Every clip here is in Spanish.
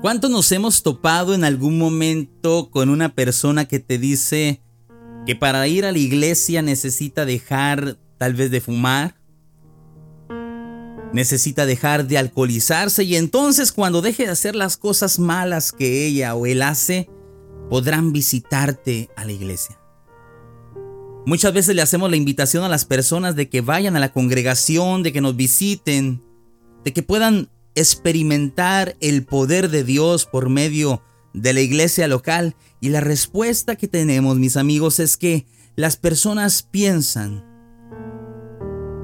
¿Cuánto nos hemos topado en algún momento con una persona que te dice que para ir a la iglesia necesita dejar tal vez de fumar? Necesita dejar de alcoholizarse y entonces cuando deje de hacer las cosas malas que ella o él hace, podrán visitarte a la iglesia. Muchas veces le hacemos la invitación a las personas de que vayan a la congregación, de que nos visiten, de que puedan experimentar el poder de Dios por medio de la iglesia local. Y la respuesta que tenemos, mis amigos, es que las personas piensan,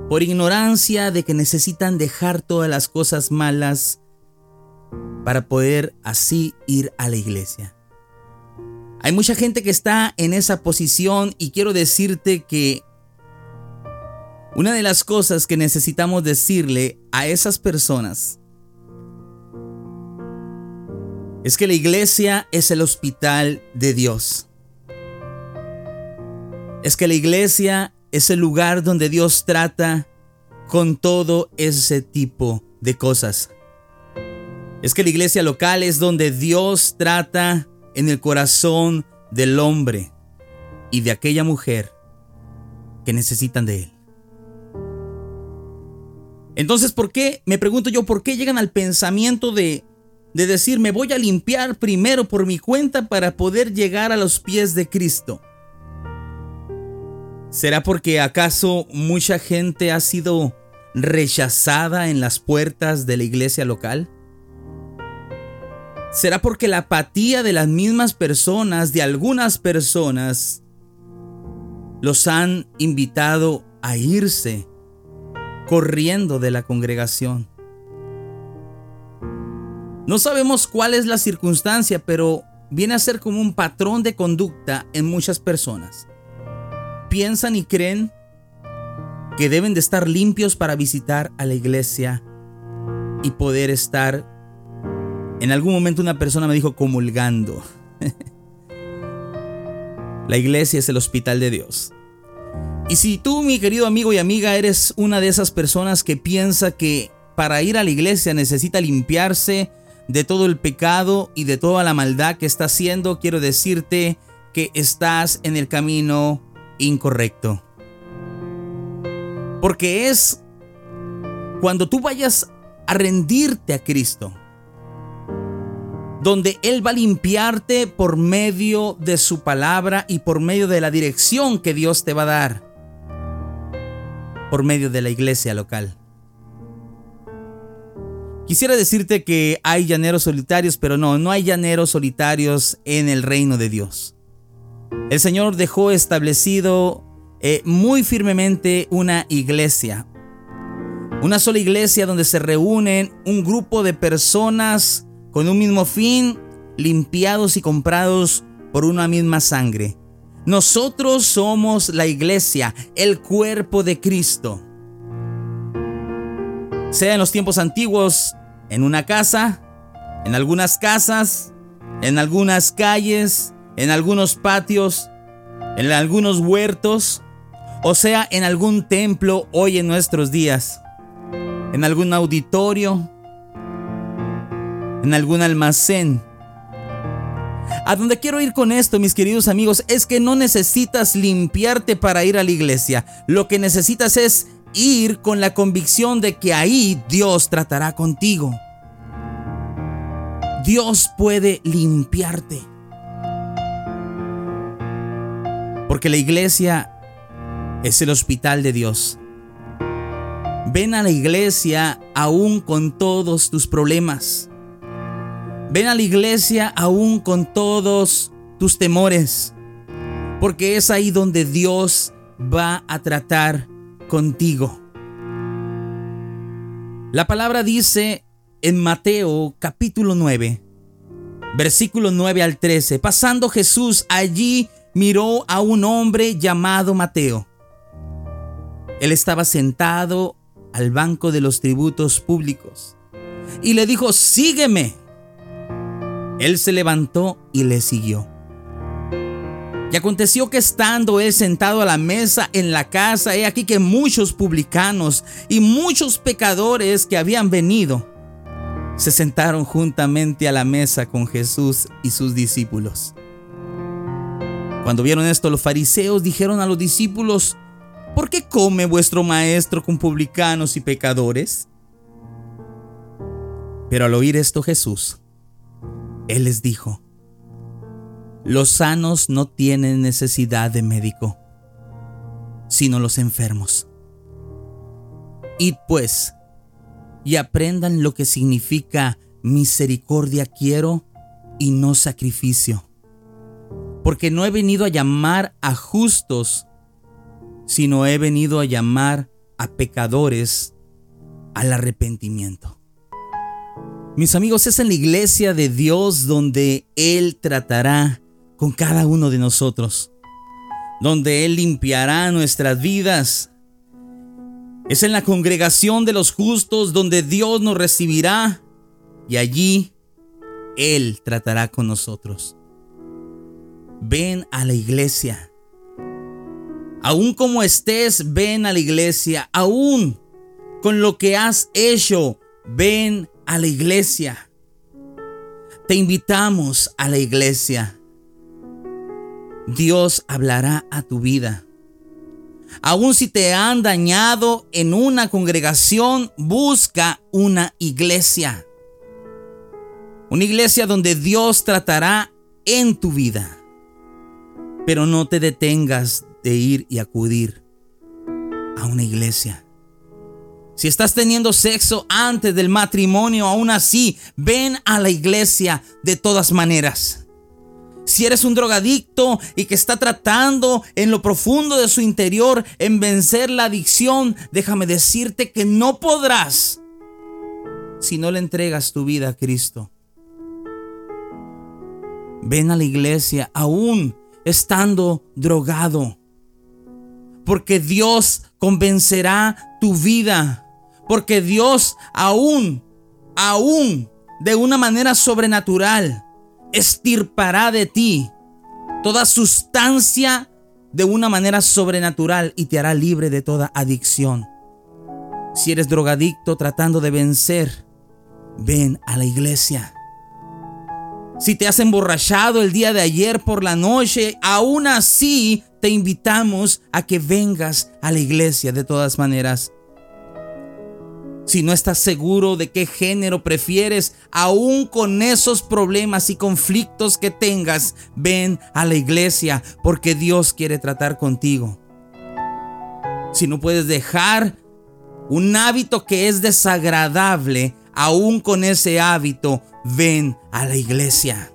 por ignorancia de que necesitan dejar todas las cosas malas para poder así ir a la iglesia. Hay mucha gente que está en esa posición y quiero decirte que una de las cosas que necesitamos decirle a esas personas es que la iglesia es el hospital de Dios. Es que la iglesia es el lugar donde Dios trata con todo ese tipo de cosas. Es que la iglesia local es donde Dios trata en el corazón del hombre y de aquella mujer que necesitan de Él. Entonces, ¿por qué? Me pregunto yo, ¿por qué llegan al pensamiento de, de decir, me voy a limpiar primero por mi cuenta para poder llegar a los pies de Cristo? ¿Será porque acaso mucha gente ha sido rechazada en las puertas de la iglesia local? ¿Será porque la apatía de las mismas personas, de algunas personas, los han invitado a irse corriendo de la congregación? No sabemos cuál es la circunstancia, pero viene a ser como un patrón de conducta en muchas personas piensan y creen que deben de estar limpios para visitar a la iglesia y poder estar. En algún momento una persona me dijo comulgando. la iglesia es el hospital de Dios. Y si tú, mi querido amigo y amiga, eres una de esas personas que piensa que para ir a la iglesia necesita limpiarse de todo el pecado y de toda la maldad que está haciendo, quiero decirte que estás en el camino incorrecto. Porque es cuando tú vayas a rendirte a Cristo, donde Él va a limpiarte por medio de su palabra y por medio de la dirección que Dios te va a dar, por medio de la iglesia local. Quisiera decirte que hay llaneros solitarios, pero no, no hay llaneros solitarios en el reino de Dios. El Señor dejó establecido eh, muy firmemente una iglesia. Una sola iglesia donde se reúnen un grupo de personas con un mismo fin, limpiados y comprados por una misma sangre. Nosotros somos la iglesia, el cuerpo de Cristo. Sea en los tiempos antiguos, en una casa, en algunas casas, en algunas calles, en algunos patios, en algunos huertos, o sea, en algún templo hoy en nuestros días, en algún auditorio, en algún almacén. A donde quiero ir con esto, mis queridos amigos, es que no necesitas limpiarte para ir a la iglesia. Lo que necesitas es ir con la convicción de que ahí Dios tratará contigo. Dios puede limpiarte. Porque la iglesia es el hospital de Dios. Ven a la iglesia aún con todos tus problemas. Ven a la iglesia aún con todos tus temores. Porque es ahí donde Dios va a tratar contigo. La palabra dice en Mateo capítulo 9, versículo 9 al 13, pasando Jesús allí miró a un hombre llamado Mateo. Él estaba sentado al banco de los tributos públicos y le dijo, sígueme. Él se levantó y le siguió. Y aconteció que estando él sentado a la mesa en la casa, he aquí que muchos publicanos y muchos pecadores que habían venido se sentaron juntamente a la mesa con Jesús y sus discípulos. Cuando vieron esto, los fariseos dijeron a los discípulos, ¿por qué come vuestro maestro con publicanos y pecadores? Pero al oír esto Jesús, Él les dijo, los sanos no tienen necesidad de médico, sino los enfermos. Id pues y aprendan lo que significa misericordia quiero y no sacrificio. Porque no he venido a llamar a justos, sino he venido a llamar a pecadores al arrepentimiento. Mis amigos, es en la iglesia de Dios donde Él tratará con cada uno de nosotros, donde Él limpiará nuestras vidas, es en la congregación de los justos donde Dios nos recibirá y allí Él tratará con nosotros. Ven a la iglesia. Aún como estés, ven a la iglesia. Aún con lo que has hecho, ven a la iglesia. Te invitamos a la iglesia. Dios hablará a tu vida. Aun si te han dañado en una congregación, busca una iglesia. Una iglesia donde Dios tratará en tu vida. Pero no te detengas de ir y acudir a una iglesia. Si estás teniendo sexo antes del matrimonio, aún así, ven a la iglesia de todas maneras si eres un drogadicto y que está tratando en lo profundo de su interior en vencer la adicción, déjame decirte que no podrás si no le entregas tu vida a Cristo. Ven a la iglesia aún estando drogado, porque Dios convencerá tu vida, porque Dios aún, aún de una manera sobrenatural, estirpará de ti toda sustancia de una manera sobrenatural y te hará libre de toda adicción. Si eres drogadicto tratando de vencer, ven a la iglesia. Si te has emborrachado el día de ayer por la noche, aún así te invitamos a que vengas a la iglesia de todas maneras. Si no estás seguro de qué género prefieres, aún con esos problemas y conflictos que tengas, ven a la iglesia porque Dios quiere tratar contigo. Si no puedes dejar un hábito que es desagradable, aún con ese hábito, ven a la iglesia.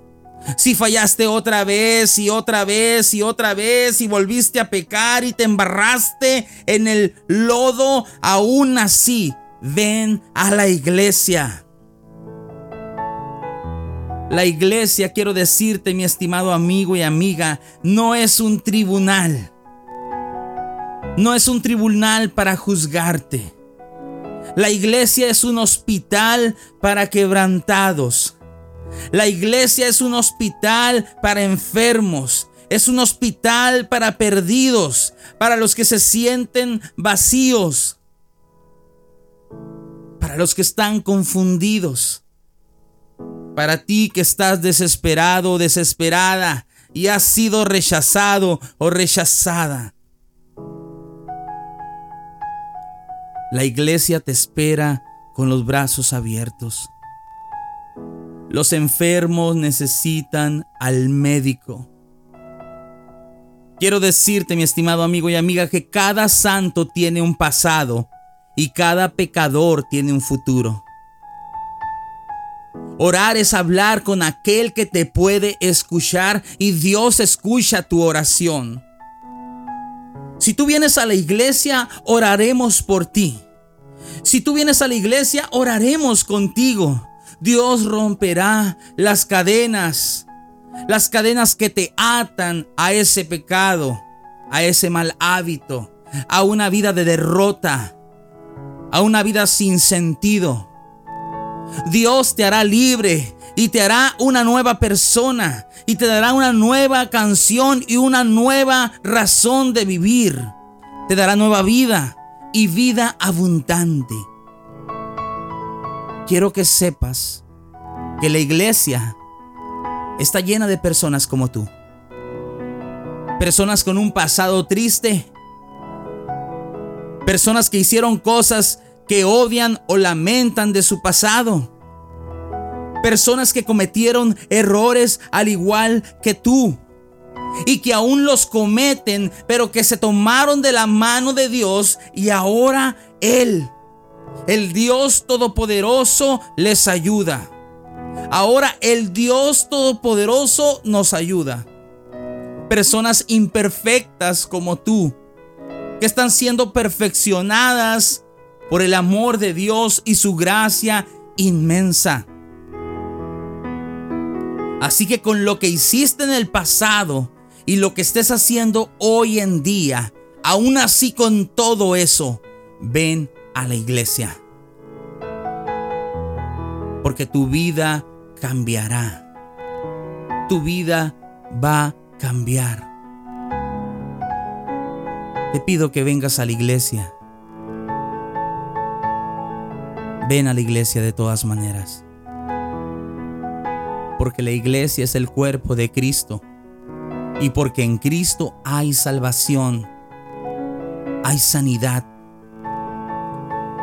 Si fallaste otra vez y otra vez y otra vez y volviste a pecar y te embarraste en el lodo, aún así ven a la iglesia. La iglesia, quiero decirte, mi estimado amigo y amiga, no es un tribunal. No es un tribunal para juzgarte. La iglesia es un hospital para quebrantados. La iglesia es un hospital para enfermos. Es un hospital para perdidos, para los que se sienten vacíos para los que están confundidos, para ti que estás desesperado o desesperada y has sido rechazado o rechazada. La iglesia te espera con los brazos abiertos. Los enfermos necesitan al médico. Quiero decirte, mi estimado amigo y amiga, que cada santo tiene un pasado y cada pecador tiene un futuro. Orar es hablar con aquel que te puede escuchar y Dios escucha tu oración. Si tú vienes a la iglesia, oraremos por ti. Si tú vienes a la iglesia, oraremos contigo. Dios romperá las cadenas, las cadenas que te atan a ese pecado, a ese mal hábito, a una vida de derrota, a una vida sin sentido. Dios te hará libre y te hará una nueva persona y te dará una nueva canción y una nueva razón de vivir. Te dará nueva vida y vida abundante. quiero que sepas que la iglesia está llena de personas como tú. Personas con un pasado triste. Personas que hicieron cosas que odian o lamentan de su pasado. Personas que cometieron errores al igual que tú. Y que aún los cometen, pero que se tomaron de la mano de Dios y ahora Él, el Dios Todopoderoso, les ayuda. Ahora el Dios Todopoderoso nos ayuda. Personas imperfectas como tú, que están siendo perfeccionadas por el amor de Dios y su gracia inmensa. Así que con lo que hiciste en el pasado y lo que estés haciendo hoy en día, aún así con todo eso, ven a la iglesia. Porque tu vida cambiará. Tu vida va a cambiar. Te pido que vengas a la iglesia Ven a la iglesia de todas maneras. Porque la iglesia es el cuerpo de Cristo. Y porque en Cristo hay salvación. Hay sanidad.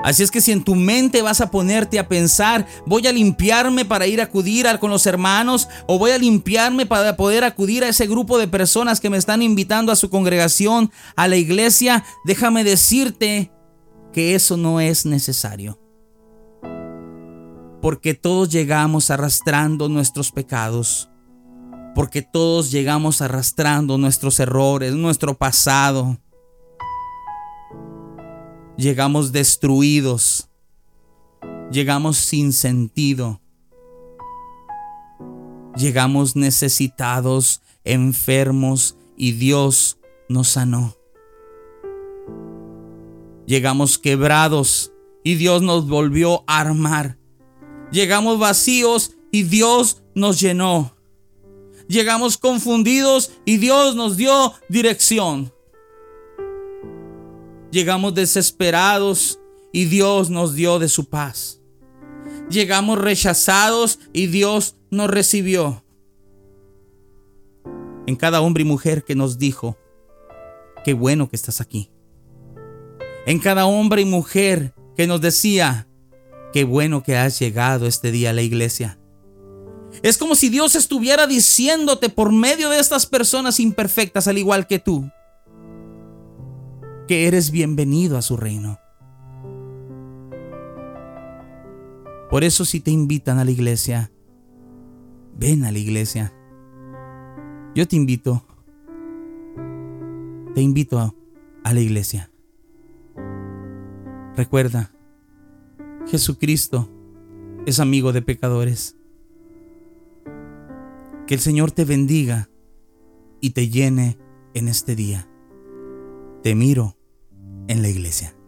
Así es que si en tu mente vas a ponerte a pensar, voy a limpiarme para ir a acudir con los hermanos o voy a limpiarme para poder acudir a ese grupo de personas que me están invitando a su congregación, a la iglesia, déjame decirte que eso no es necesario porque todos llegamos arrastrando nuestros pecados, porque todos llegamos arrastrando nuestros errores, nuestro pasado. Llegamos destruidos, llegamos sin sentido, llegamos necesitados, enfermos y Dios nos sanó. Llegamos quebrados y Dios nos volvió a armar. Llegamos vacíos y Dios nos llenó. Llegamos confundidos y Dios nos dio dirección. Llegamos desesperados y Dios nos dio de su paz. Llegamos rechazados y Dios nos recibió. En cada hombre y mujer que nos dijo, qué bueno que estás aquí. En cada hombre y mujer que nos decía, Qué bueno que has llegado este día a la iglesia. Es como si Dios estuviera diciéndote por medio de estas personas imperfectas, al igual que tú, que eres bienvenido a su reino. Por eso si te invitan a la iglesia, ven a la iglesia. Yo te invito, te invito a, la iglesia. Recuerda, Jesucristo es amigo de pecadores. Que el Señor te bendiga y te llene en este día. Te miro en la iglesia.